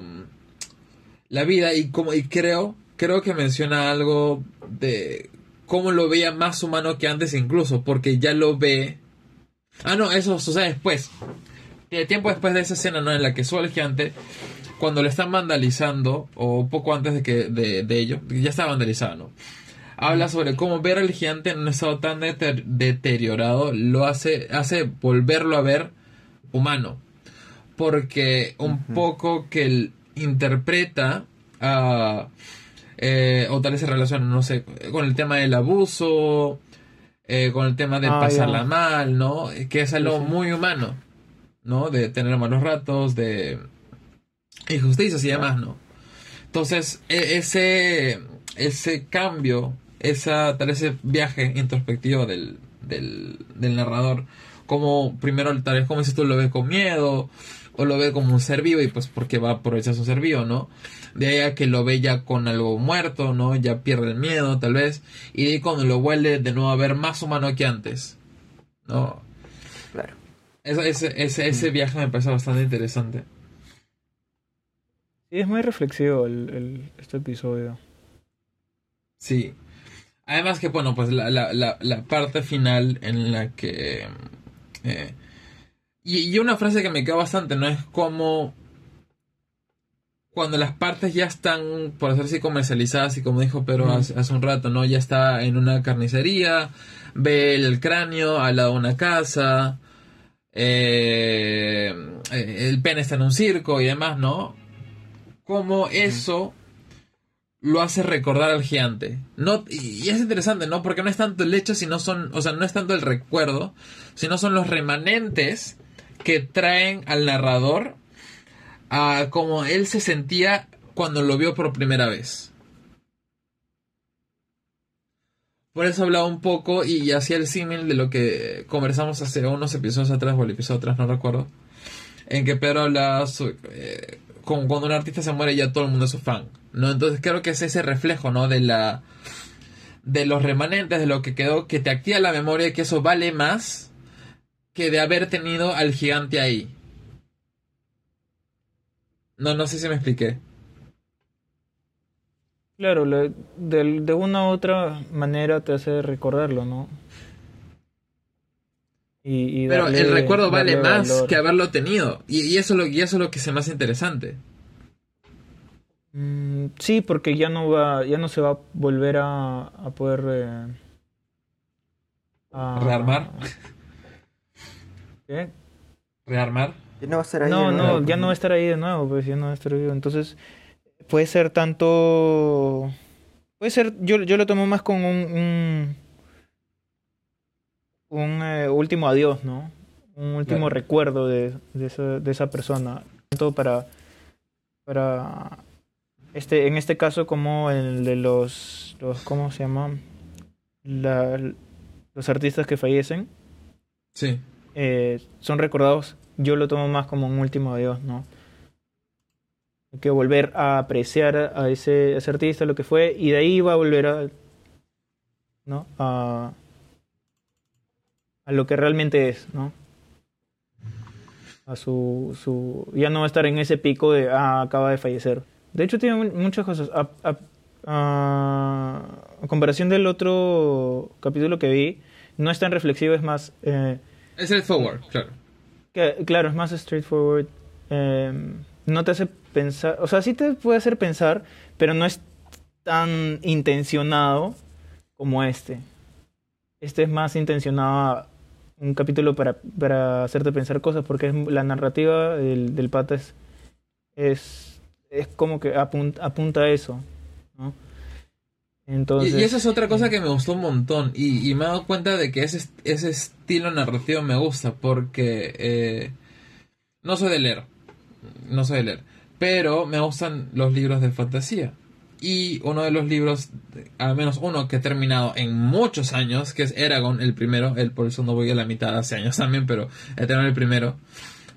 la vida y como, y creo, creo que menciona algo de cómo lo veía más humano que antes incluso, porque ya lo ve... Ah, no, eso sucede después. Tiempo después de esa escena, ¿no? En la que el gigante, cuando le están vandalizando, o poco antes de que de, de ello, ya está vandalizado. Habla sobre cómo ver al gigante en un estado tan deteriorado lo hace, hace volverlo a ver humano. Porque un poco que él interpreta a... Eh, o tal vez se relaciona, no sé, con el tema del abuso, eh, con el tema de ah, pasarla mal, ¿no? Que es algo muy humano, ¿no? De tener malos ratos, de injusticias y demás, ¿no? Entonces, e, ese, ese cambio, esa, tal ese viaje introspectivo del, del, del narrador, como primero tal vez como dices tú lo ves con miedo, o lo ve como un ser vivo y pues porque va a aprovechar su ser vivo, ¿no? De ahí a que lo ve ya con algo muerto, ¿no? Ya pierde el miedo tal vez y de ahí cuando lo vuelve de nuevo a ver más humano que antes, ¿no? Claro. ese, ese, viaje me parece bastante interesante. Sí, es muy reflexivo el, este episodio. Sí. Además que, bueno, pues la, la, la, parte final en la que... Eh, y, una frase que me quedó bastante, ¿no? Es como cuando las partes ya están, por decir así, comercializadas, y como dijo Pero hace, un rato, ¿no? Ya está en una carnicería, ve el cráneo al lado de una casa, eh, el pene está en un circo y demás, ¿no? Como eso lo hace recordar al gigante. No, y, es interesante, ¿no? Porque no es tanto el hecho, sino son, o sea, no es tanto el recuerdo, sino son los remanentes que traen al narrador a como él se sentía cuando lo vio por primera vez. Por eso hablaba un poco y hacía el símil de lo que conversamos hace unos episodios atrás o el episodio atrás, no recuerdo. En que Pedro habla eh, con, cuando un artista se muere ya todo el mundo es su fan. ¿no? Entonces creo que es ese reflejo, ¿no? De la de los remanentes, de lo que quedó, que te activa la memoria y que eso vale más que de haber tenido al gigante ahí. No, no sé si me expliqué. Claro, de, de, una u otra manera te hace recordarlo, ¿no? Y, Pero el recuerdo vale más que haberlo tenido. Y, eso lo, y eso es lo que se me hace interesante. Mm, sí, porque ya no va, ya no se va a volver a, a poder eh, rearmar. ¿Qué? ¿Rearmar? no va a estar ahí. No, no, ya no va a estar ahí de nuevo, pues ya no va a estar vivo. Entonces, puede ser tanto. Puede ser. Yo, yo lo tomo más como un. Un, eh, último adiós, ¿no? Un último recuerdo de, de, esa, de esa persona. Tanto para. Para. Este, en este caso, como el de los. los ¿Cómo se llama? La, los artistas que fallecen. Sí. Eh, son recordados, yo lo tomo más como un último adiós, ¿no? Hay que volver a apreciar a ese, artista, lo que fue, y de ahí va a volver a, ¿no? A, a lo que realmente es, ¿no? a su, su... Ya no va a estar en ese pico de, ah, acaba de fallecer. De hecho, tiene muchas cosas. A, comparación del otro capítulo que vi, no es tan reflexivo, es más... Eh, es straightforward, claro. claro, es más straightforward. Eh, no te hace pensar, o sea, sí te puede hacer pensar, pero no es tan intencionado como este. Este es más intencionado un capítulo para, para hacerte pensar cosas, porque la narrativa del, del pata es, es, es como que apunta, apunta a eso, ¿no? Entonces... Y, esa es otra cosa que me gustó un montón. Y, me he dado cuenta de que ese, ese estilo narrativo me gusta. Porque eh, no soy de leer. No soy de leer. Pero me gustan los libros de fantasía. Y uno de los libros, al menos uno que he terminado en muchos años, que es Eragon, el primero, el, por eso no voy a la mitad hace años también, pero he terminado el primero.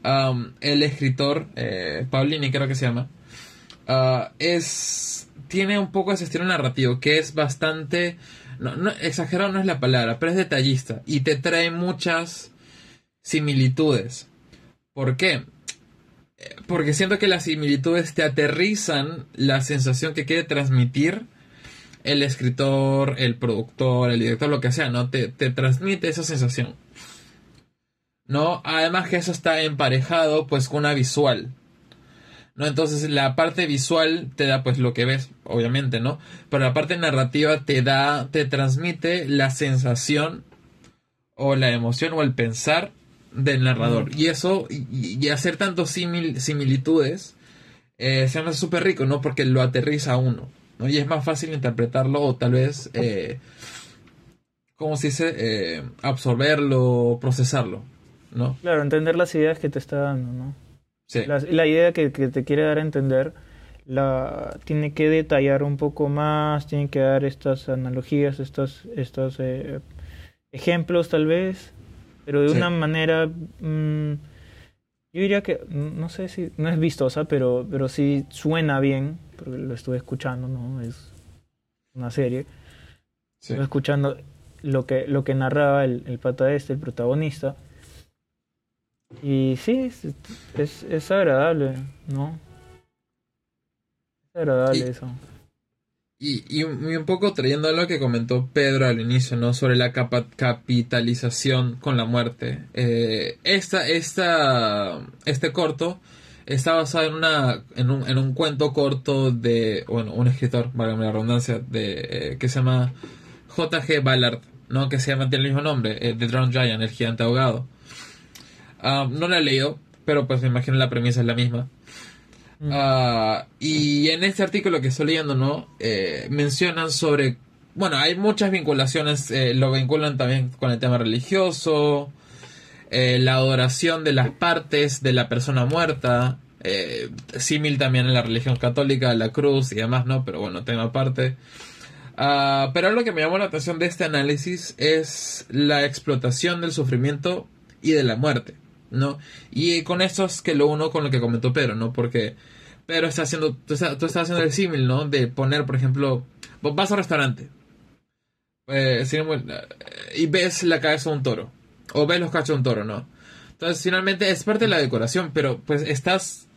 Um, el escritor, eh, Paulini creo que se llama, uh, es tiene un poco ese estilo narrativo que es bastante no, exagerado no es la palabra, pero es detallista y te trae muchas similitudes. ¿Por qué? porque siento que las similitudes te aterrizan la sensación que quiere transmitir el escritor, el productor, el director, lo que sea, ¿no? Te, te transmite esa sensación. ¿No? Además que eso está emparejado pues con una visual. ¿No? Entonces la parte visual te da pues lo que ves, obviamente, ¿no? Pero la parte narrativa te da, te transmite la sensación o la emoción o el pensar del narrador. Y eso, y, hacer tantos similitudes, eh, se hace súper rico, ¿no? Porque lo aterriza a uno, ¿no? Y es más fácil interpretarlo o tal vez, eh, ¿cómo se dice? Eh, absorberlo, procesarlo, ¿no? Claro, entender las ideas que te está dando, ¿no? Sí. La, idea que, te quiere dar a entender la tiene que detallar un poco más, tiene que dar estas analogías, estos, estos eh, ejemplos tal vez, pero de una manera, mm, yo diría que, no sé si, no es vistosa, pero, pero sí suena bien, porque lo estuve escuchando, ¿no? Es una serie. Estuve escuchando lo que, lo que narraba el, el pata este, el protagonista. Y sí, es, es, agradable, ¿no? Es agradable eso. Y, un poco trayendo a lo que comentó Pedro al inicio, ¿no? Sobre la capitalización con la muerte. Eh, esta, esta, este corto está basado en, una, en, un, en un cuento corto de, bueno, un escritor, valga la redundancia, de, eh, que se llama J.G. Ballard, ¿no? Que se llama, tiene el mismo nombre, eh, The Drowned Giant, el gigante ahogado. Ah, no lo he leído, pero pues me imagino la premisa es la misma. Ah, y en este artículo que estoy leyendo, ¿no? Eh, mencionan sobre. Bueno, hay muchas vinculaciones, eh, lo vinculan también con el tema religioso, eh, la adoración de las partes de la persona muerta, símil también en la religión católica, la cruz y demás, ¿no? Pero bueno, tema aparte. Ah, pero lo que me llamó la atención de este análisis es la explotación del sufrimiento y de la muerte. ¿No? Y con esto es que lo uno con lo que comentó Pedro, ¿no? Porque Pedro está haciendo, tú estás, haciendo el símil, ¿no? De poner, por ejemplo, vas al restaurante eh, y ves la cabeza de un toro, o ves los cachos de un toro, ¿no? Entonces, finalmente es parte de la decoración, pero pues estás,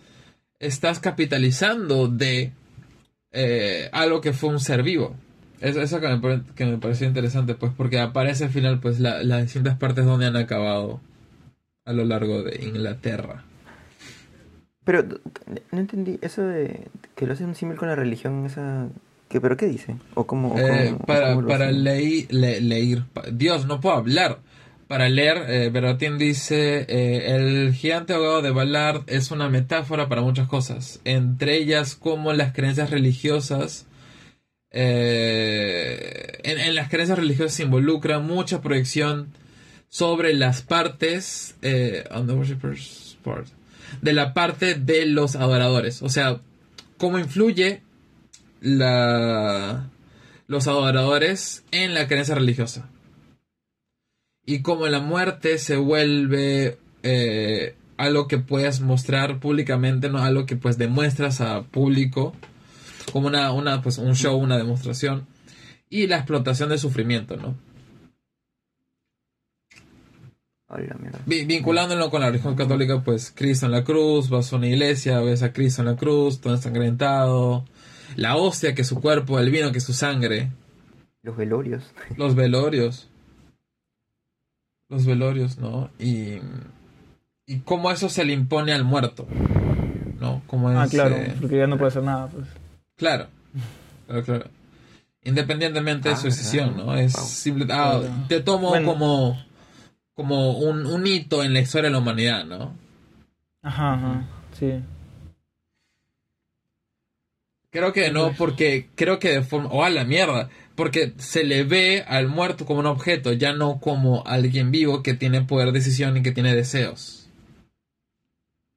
estás capitalizando de eh, algo que fue un ser vivo. Eso, eso que, me, que me pareció interesante, pues, porque aparece al final, pues, las distintas partes donde han acabado a lo largo de Inglaterra. Pero no entendí eso de que lo hace un símil con la religión, esa ¿Qué, ¿Pero qué dice? ¿O cómo, eh, para para leer, Dios, no puedo hablar. Para leer, eh, dice, eh, el gigante ahogado de Ballard es una metáfora para muchas cosas, entre ellas como las creencias religiosas. Eh, en, en, las creencias religiosas se involucra mucha proyección sobre las partes eh, de la parte de los adoradores. O sea, cómo influye la, los adoradores en la creencia religiosa. Y cómo la muerte se vuelve eh, algo que puedes mostrar públicamente, ¿no? Algo que pues demuestras a público. Como una, una, pues, un show, una demostración. Y la explotación del sufrimiento, ¿no? Vinculándolo con la religión católica, pues Cristo en la cruz, vas a una iglesia, ves a Cristo en la cruz, todo ensangrentado, la hostia que es su cuerpo, el vino que es su sangre. Los velorios. Los velorios. Los velorios, ¿no? Y, y cómo eso se le impone al muerto, ¿no? Como ah, claro, eh, porque ya no puede hacer nada, pues. Claro, claro, claro. Independientemente de su ah, decisión, ¿no? Es simple, ah, te tomo como como un, un hito en la historia de la humanidad, ¿no? Ajá, ajá, sí. Creo que no, porque creo que de forma... ¡Oh, a la mierda! Porque se le ve al muerto como un objeto, ya no como alguien vivo que tiene poder de decisión y que tiene deseos.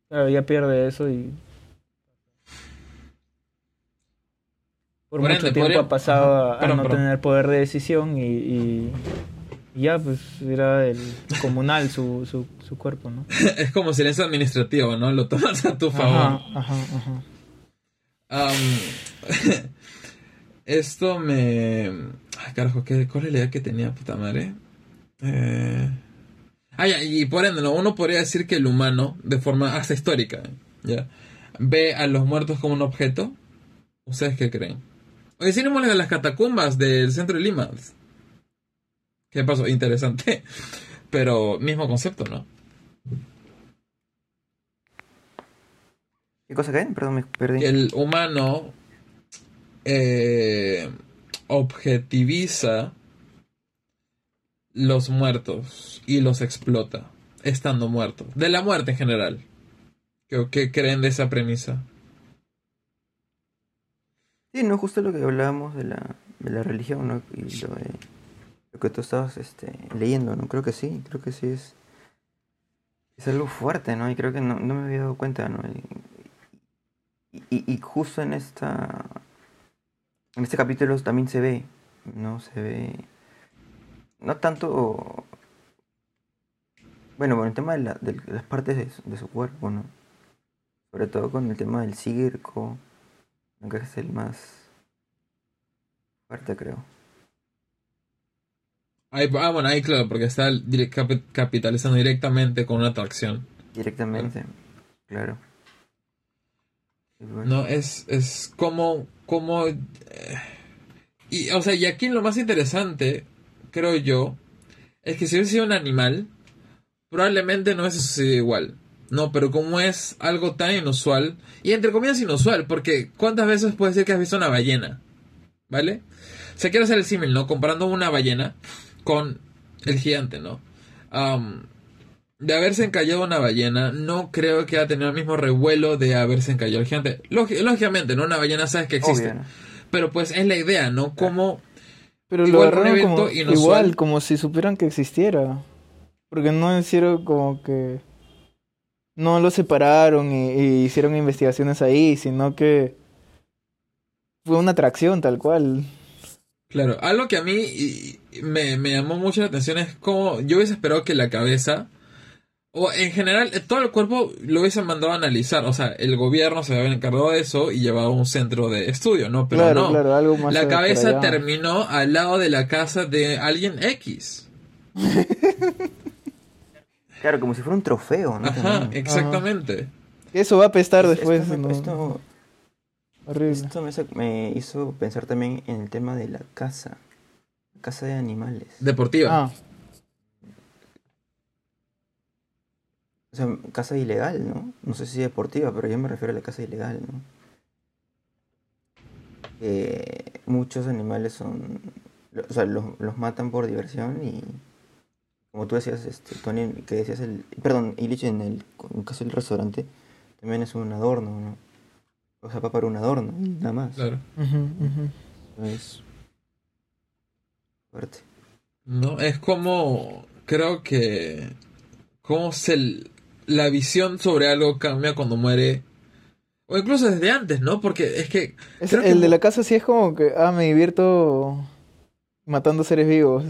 Claro, ya pierde eso y... Por, mucho tiempo ha pasado a, no tener poder de decisión y y ya, pues era el comunal su, su, su cuerpo, ¿no? es como silencio administrativo, ¿no? Lo tomas a tu favor. Ajá, ajá, ajá. esto me... Ay, carajo, ¿qué, ¿cuál es la idea que tenía, puta madre? Eh... Ah, y por ende, ¿no? uno podría decir que el humano, de forma hasta histórica, ¿ya? ve a los muertos como un objeto. ¿Ustedes qué creen? Oye, si no las catacumbas del centro de Lima. ¿Qué pasó? Interesante. Pero mismo concepto, ¿no? ¿Qué cosa que Perdón, me perdí. El humano eh, objetiviza los muertos y los explota, estando muertos. De la muerte en general. ¿Qué, qué creen de esa premisa? Sí, no, justo lo que hablábamos de la, de la religión, ¿no? Y lo de que tú estabas este, leyendo, ¿no? Creo que sí, creo que sí es, es algo fuerte, ¿no? Y creo que no, me había dado cuenta, ¿no? Y, y, justo en esta en este capítulo también se ve, ¿no? Se ve no tanto bueno, con el tema de, la, las partes de su, cuerpo, ¿no? Sobre todo con el tema del circo, que es el más fuerte, creo ah, bueno, ahí claro, porque está capitalizando directamente con una atracción. Directamente, claro. No, es, es como, como... Eh, y, o sea, y aquí lo más interesante, creo yo, es que si hubiese sido un animal, probablemente no hubiese sucedido igual. No, pero como es algo tan inusual, y entre comillas inusual, porque ¿cuántas veces puede ser que has visto una ballena? ¿Vale? O sea, quiero hacer el símil, ¿no? Comparando una ballena con el gigante, ¿no? de haberse encallado una ballena, no creo que haya tenido el mismo revuelo de haberse encallado el gigante. lógicamente, ¿no? Una ballena sabes que existe. Pero pues es la idea, ¿no? Como... Pero igual, lo como, igual, como si supieran que existiera. Porque no hicieron como que... No lo separaron y hicieron investigaciones ahí, sino que... Fue una atracción tal cual. Claro, algo que a mí me, llamó mucho la atención es como yo hubiese esperado que la cabeza, o en general todo el cuerpo lo hubiesen mandado a analizar, o sea, el gobierno se había encargado de eso y llevado a un centro de estudio, ¿no? Pero no, la cabeza terminó al lado de la casa de alguien X. claro, como si fuera un trofeo, ¿no? Ajá, exactamente. Eso va a apestar después. Esto me, hizo pensar también en el tema de la caza. Caza de animales. Deportiva. Ah. O sea, caza ilegal, ¿no? No sé si deportiva, pero yo me refiero a la caza ilegal, ¿no? muchos animales son. O sea, los, matan por diversión y. Como tú decías, este, Tony, que decías el. Perdón, Illich en el, en el caso del restaurante, también es un adorno, ¿no? O sea, para un adorno, nada más. Claro. Es fuerte. No, es como. Creo que. Cómo se. La visión sobre algo cambia cuando muere. O incluso desde antes, ¿no? Porque es que. el de la casa sí es como que. Ah, me divierto matando seres vivos.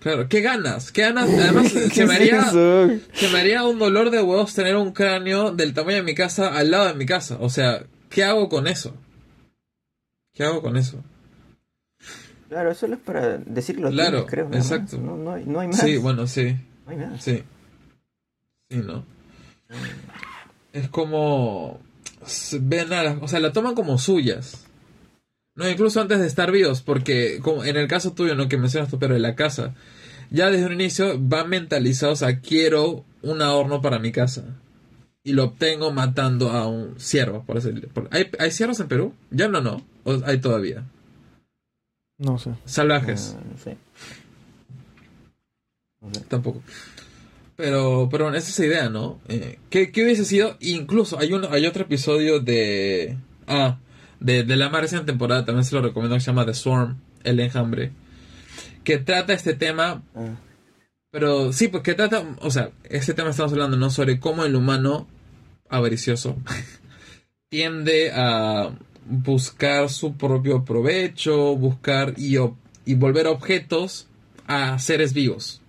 Claro, ¿qué ganas? ¿Qué ganas? Además, se, me haría, se me haría un dolor de huevos tener un cráneo del tamaño de mi casa al lado de mi casa. O sea, ¿Qué hago con eso? ¿Qué hago con eso? Claro, eso es para decirlo claro, creo. Exacto. No, hay, no, hay, más. Sí, bueno, sí. No hay más. Sí. Sí, ¿no? Es como... Ven a o sea, la toman como suyas. No, incluso antes de estar vivos, porque como en el caso tuyo, ¿no? Que mencionas tú, pero de la casa. Ya desde un inicio van mentalizados a quiero un adorno para mi casa. Y lo obtengo matando a un ciervo, por así ¿Hay, ¿Hay ciervos en Perú? Ya no, no. ¿O hay todavía? No sé. Salvajes. No sé. Tampoco. Pero, pero bueno, esa es la idea, ¿no? Eh, ¿qué, ¿qué, hubiese sido? Incluso hay, uno, hay otro episodio de... Ah, de, de la más reciente temporada, también se lo recomiendo, que se llama The Swarm, El Enjambre, que trata este tema... Ah. Pero sí, pues que trata, o sea, este tema estamos hablando, ¿no? Sobre cómo el humano avaricioso tiende a buscar su propio provecho, buscar y, y volver objetos a seres vivos.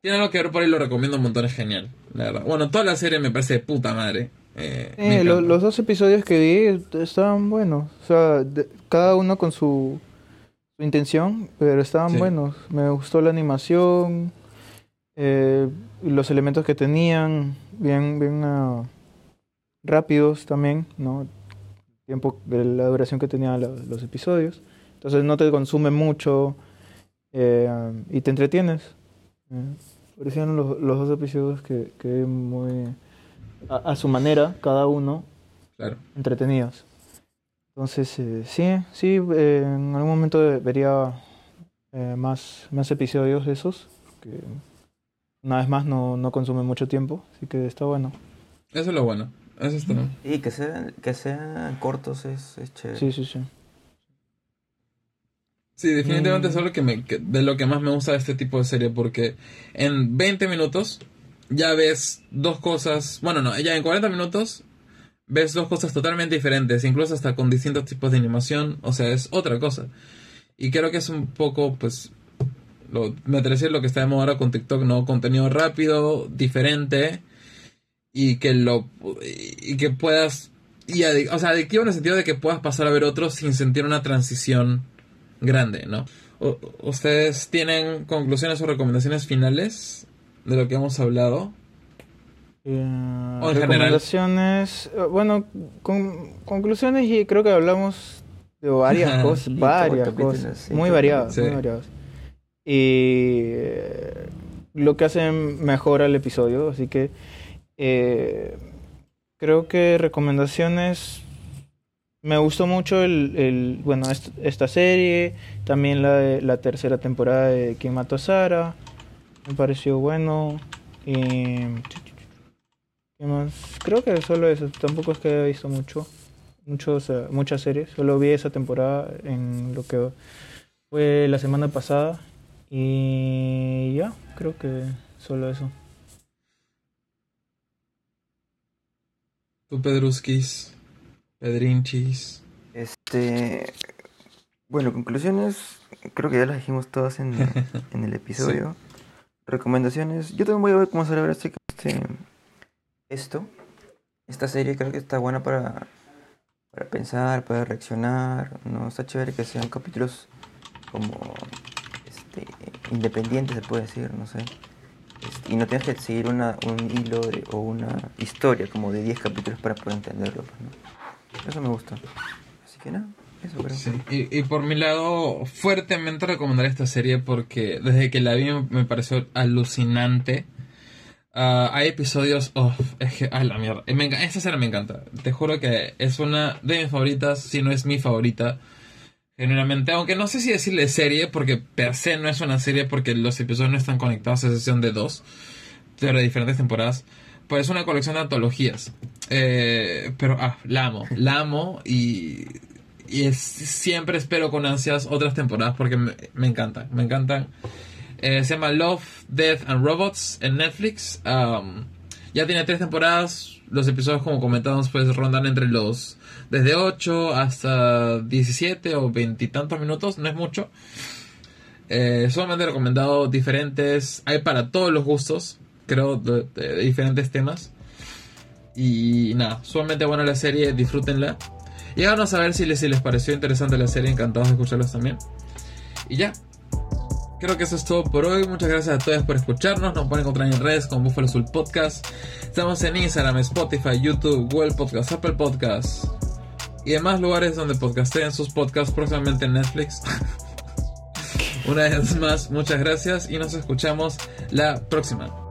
Tiene algo que ver por ahí, lo recomiendo un montón, es genial, la verdad. Bueno, toda la serie me parece de puta madre. Eh, eh, lo, los dos episodios que vi estaban buenos, o sea, de, cada uno con su, su intención, pero estaban sí. buenos. Me gustó la animación, eh, los elementos que tenían, bien, bien uh, rápidos también, ¿no? Tiempo de la duración que tenían los, los episodios. Entonces no te consume mucho eh, y te entretienes. Eh, parecían los, los, dos episodios que, que muy a, a, su manera, cada uno, claro. entretenidos. Entonces, eh, sí, sí, eh, en algún momento vería eh, más, más episodios de esos, que una vez más no, no consume mucho tiempo, así que está bueno. Eso es lo bueno, eso está. Y que sean, que sean cortos es, es chévere. Sí, sí, sí. Sí, definitivamente mm. es lo que me, que, de lo que más me gusta de este tipo de serie, porque en 20 minutos ya ves dos cosas, bueno, no, ya en 40 minutos ves dos cosas totalmente diferentes, incluso hasta con distintos tipos de animación, o sea, es otra cosa. Y creo que es un poco, pues, lo, me atrevo lo que está de moda ahora con TikTok, ¿no? Contenido rápido, diferente, y que lo, y que puedas, y adic o sea, adictivo en el sentido de que puedas pasar a ver otros sin sentir una transición grande, ¿no? O, ¿Ustedes tienen conclusiones o recomendaciones finales de lo que hemos hablado? Uh, o en recomendaciones, general. bueno, con, conclusiones y creo que hablamos de varias cosas, varias cosas, muy variadas, sí. muy variadas. Y eh, lo que hace mejor al episodio, así que eh, creo que recomendaciones me gustó mucho el, bueno est esta serie, también la, de, la tercera temporada de Quien mató a Sara, me pareció bueno. Y, ¿Qué más? Creo que solo eso, tampoco es que haya visto mucho, muchos, muchas series, solo vi esa temporada en lo que fue la semana pasada y ya, creo que solo eso. ¿Tú, Pedruskis? Pedrinchis. Este. Bueno, conclusiones. Creo que ya las dijimos todas en, en el episodio. Sí. Recomendaciones. Yo también voy a ver cómo sale este, este. Esto. Esta serie creo que está buena para. Para pensar, para reaccionar. No está chévere que sean capítulos como. Este. Independientes, se puede decir, no sé. Este, y no tienes que seguir una, un hilo de, o una historia como de 10 capítulos para poder entenderlo. ¿no? Eso me gusta. Así que nada, eso creo. Sí. Y, y, por mi lado, fuertemente recomendaré esta serie porque desde que la vi me pareció alucinante. Uh, hay episodios. Oh, es que. Ay, la mierda. Me, esta serie me encanta. Te juro que es una de mis favoritas, si no es mi favorita. Genuinamente, aunque no sé si decirle serie, porque per se no es una serie, porque los episodios no están conectados a sesión de dos, pero de diferentes temporadas pues es una colección de antologías. Eh, pero ah, la amo, la amo y, siempre espero con ansias otras temporadas porque me, me encantan, me encantan. Eh, se llama Love, Death and Robots en Netflix. Um, ya tiene tres temporadas. Los episodios, como comentamos, pues rondan entre los desde 8 hasta 17 o 20 y tantos minutos, no es mucho. Eh, solamente recomendado diferentes, hay para todos los gustos creo, de, diferentes temas. Y nada, sumamente buena la serie, disfrútenla. Y háganos saber si les, si les pareció interesante la serie, encantados de escucharlos también. Y ya. creo que eso es todo por hoy. Muchas gracias a todos por escucharnos. Nos pueden encontrar en redes como Buffalo Soul Podcast. Estamos en Instagram, Spotify, YouTube, Google Podcast, Apple Podcast y demás lugares donde podcasten sus podcasts próximamente en Netflix. Una vez más, muchas gracias y nos escuchamos la próxima.